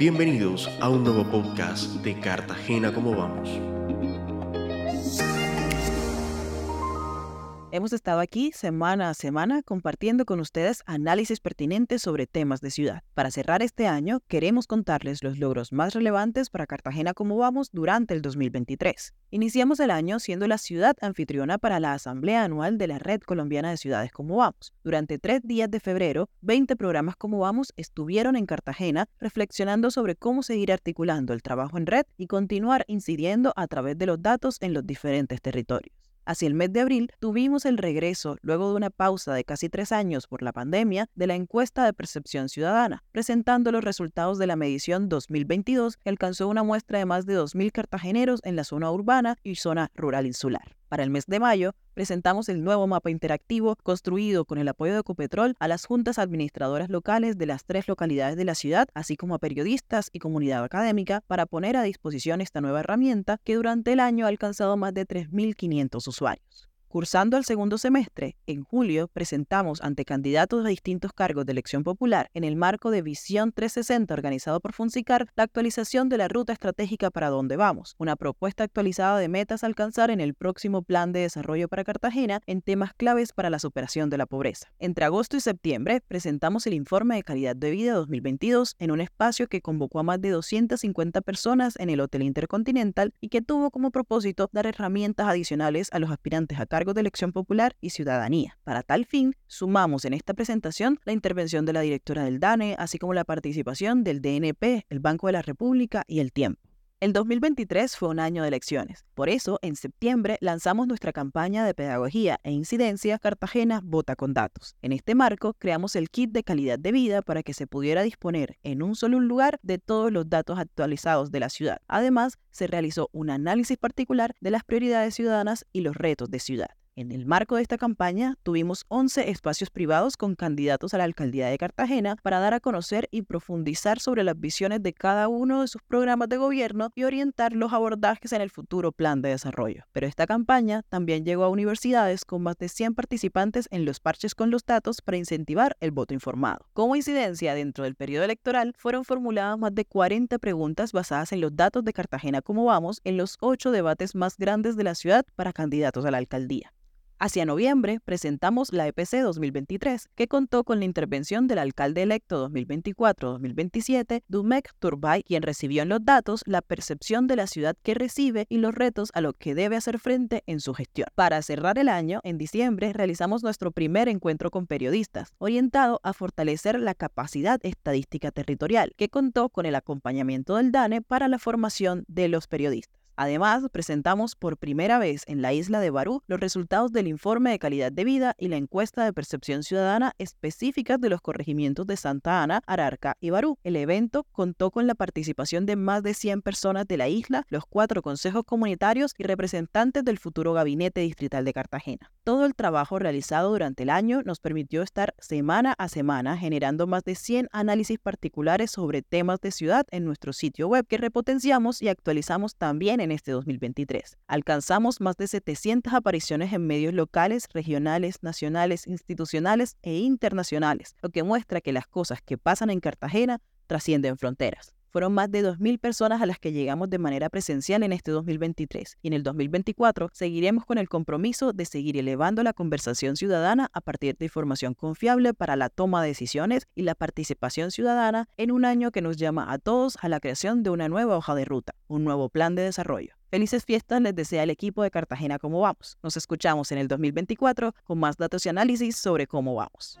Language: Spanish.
Bienvenidos a un nuevo podcast de Cartagena, ¿cómo vamos? Hemos estado aquí semana a semana compartiendo con ustedes análisis pertinentes sobre temas de ciudad. Para cerrar este año, queremos contarles los logros más relevantes para Cartagena como vamos durante el 2023. Iniciamos el año siendo la ciudad anfitriona para la Asamblea Anual de la Red Colombiana de Ciudades como vamos. Durante tres días de febrero, 20 programas como vamos estuvieron en Cartagena reflexionando sobre cómo seguir articulando el trabajo en red y continuar incidiendo a través de los datos en los diferentes territorios. Hacia el mes de abril tuvimos el regreso, luego de una pausa de casi tres años por la pandemia, de la encuesta de percepción ciudadana, presentando los resultados de la medición 2022 que alcanzó una muestra de más de 2.000 cartageneros en la zona urbana y zona rural insular. Para el mes de mayo, presentamos el nuevo mapa interactivo construido con el apoyo de Ecopetrol a las juntas administradoras locales de las tres localidades de la ciudad, así como a periodistas y comunidad académica, para poner a disposición esta nueva herramienta que durante el año ha alcanzado más de 3.500 usuarios. Cursando el segundo semestre, en julio presentamos ante candidatos a distintos cargos de elección popular en el marco de Visión 360 organizado por Funsicar la actualización de la ruta estratégica para dónde vamos, una propuesta actualizada de metas a alcanzar en el próximo plan de desarrollo para Cartagena en temas claves para la superación de la pobreza. Entre agosto y septiembre presentamos el informe de calidad de vida 2022 en un espacio que convocó a más de 250 personas en el Hotel Intercontinental y que tuvo como propósito dar herramientas adicionales a los aspirantes a de elección popular y ciudadanía. Para tal fin, sumamos en esta presentación la intervención de la directora del DANE, así como la participación del DNP, el Banco de la República y el Tiempo. El 2023 fue un año de elecciones. Por eso, en septiembre lanzamos nuestra campaña de pedagogía e incidencia Cartagena Vota con Datos. En este marco, creamos el kit de calidad de vida para que se pudiera disponer en un solo lugar de todos los datos actualizados de la ciudad. Además, se realizó un análisis particular de las prioridades ciudadanas y los retos de ciudad. En el marco de esta campaña, tuvimos 11 espacios privados con candidatos a la alcaldía de Cartagena para dar a conocer y profundizar sobre las visiones de cada uno de sus programas de gobierno y orientar los abordajes en el futuro plan de desarrollo. Pero esta campaña también llegó a universidades con más de 100 participantes en los parches con los datos para incentivar el voto informado. Como incidencia dentro del periodo electoral, fueron formuladas más de 40 preguntas basadas en los datos de Cartagena como vamos en los ocho debates más grandes de la ciudad para candidatos a la alcaldía. Hacia noviembre presentamos la EPC 2023, que contó con la intervención del alcalde electo 2024-2027, Dumek Turbay, quien recibió en los datos la percepción de la ciudad que recibe y los retos a los que debe hacer frente en su gestión. Para cerrar el año, en diciembre, realizamos nuestro primer encuentro con periodistas, orientado a fortalecer la capacidad estadística territorial, que contó con el acompañamiento del DANE para la formación de los periodistas. Además, presentamos por primera vez en la isla de Barú los resultados del informe de calidad de vida y la encuesta de percepción ciudadana específicas de los corregimientos de Santa Ana, Ararca y Barú. El evento contó con la participación de más de 100 personas de la isla, los cuatro consejos comunitarios y representantes del futuro gabinete distrital de Cartagena. Todo el trabajo realizado durante el año nos permitió estar semana a semana generando más de 100 análisis particulares sobre temas de ciudad en nuestro sitio web que repotenciamos y actualizamos también en este 2023. Alcanzamos más de 700 apariciones en medios locales, regionales, nacionales, institucionales e internacionales, lo que muestra que las cosas que pasan en Cartagena trascienden fronteras. Fueron más de 2.000 personas a las que llegamos de manera presencial en este 2023 y en el 2024 seguiremos con el compromiso de seguir elevando la conversación ciudadana a partir de información confiable para la toma de decisiones y la participación ciudadana en un año que nos llama a todos a la creación de una nueva hoja de ruta, un nuevo plan de desarrollo. Felices fiestas les desea el equipo de Cartagena Cómo Vamos. Nos escuchamos en el 2024 con más datos y análisis sobre cómo vamos.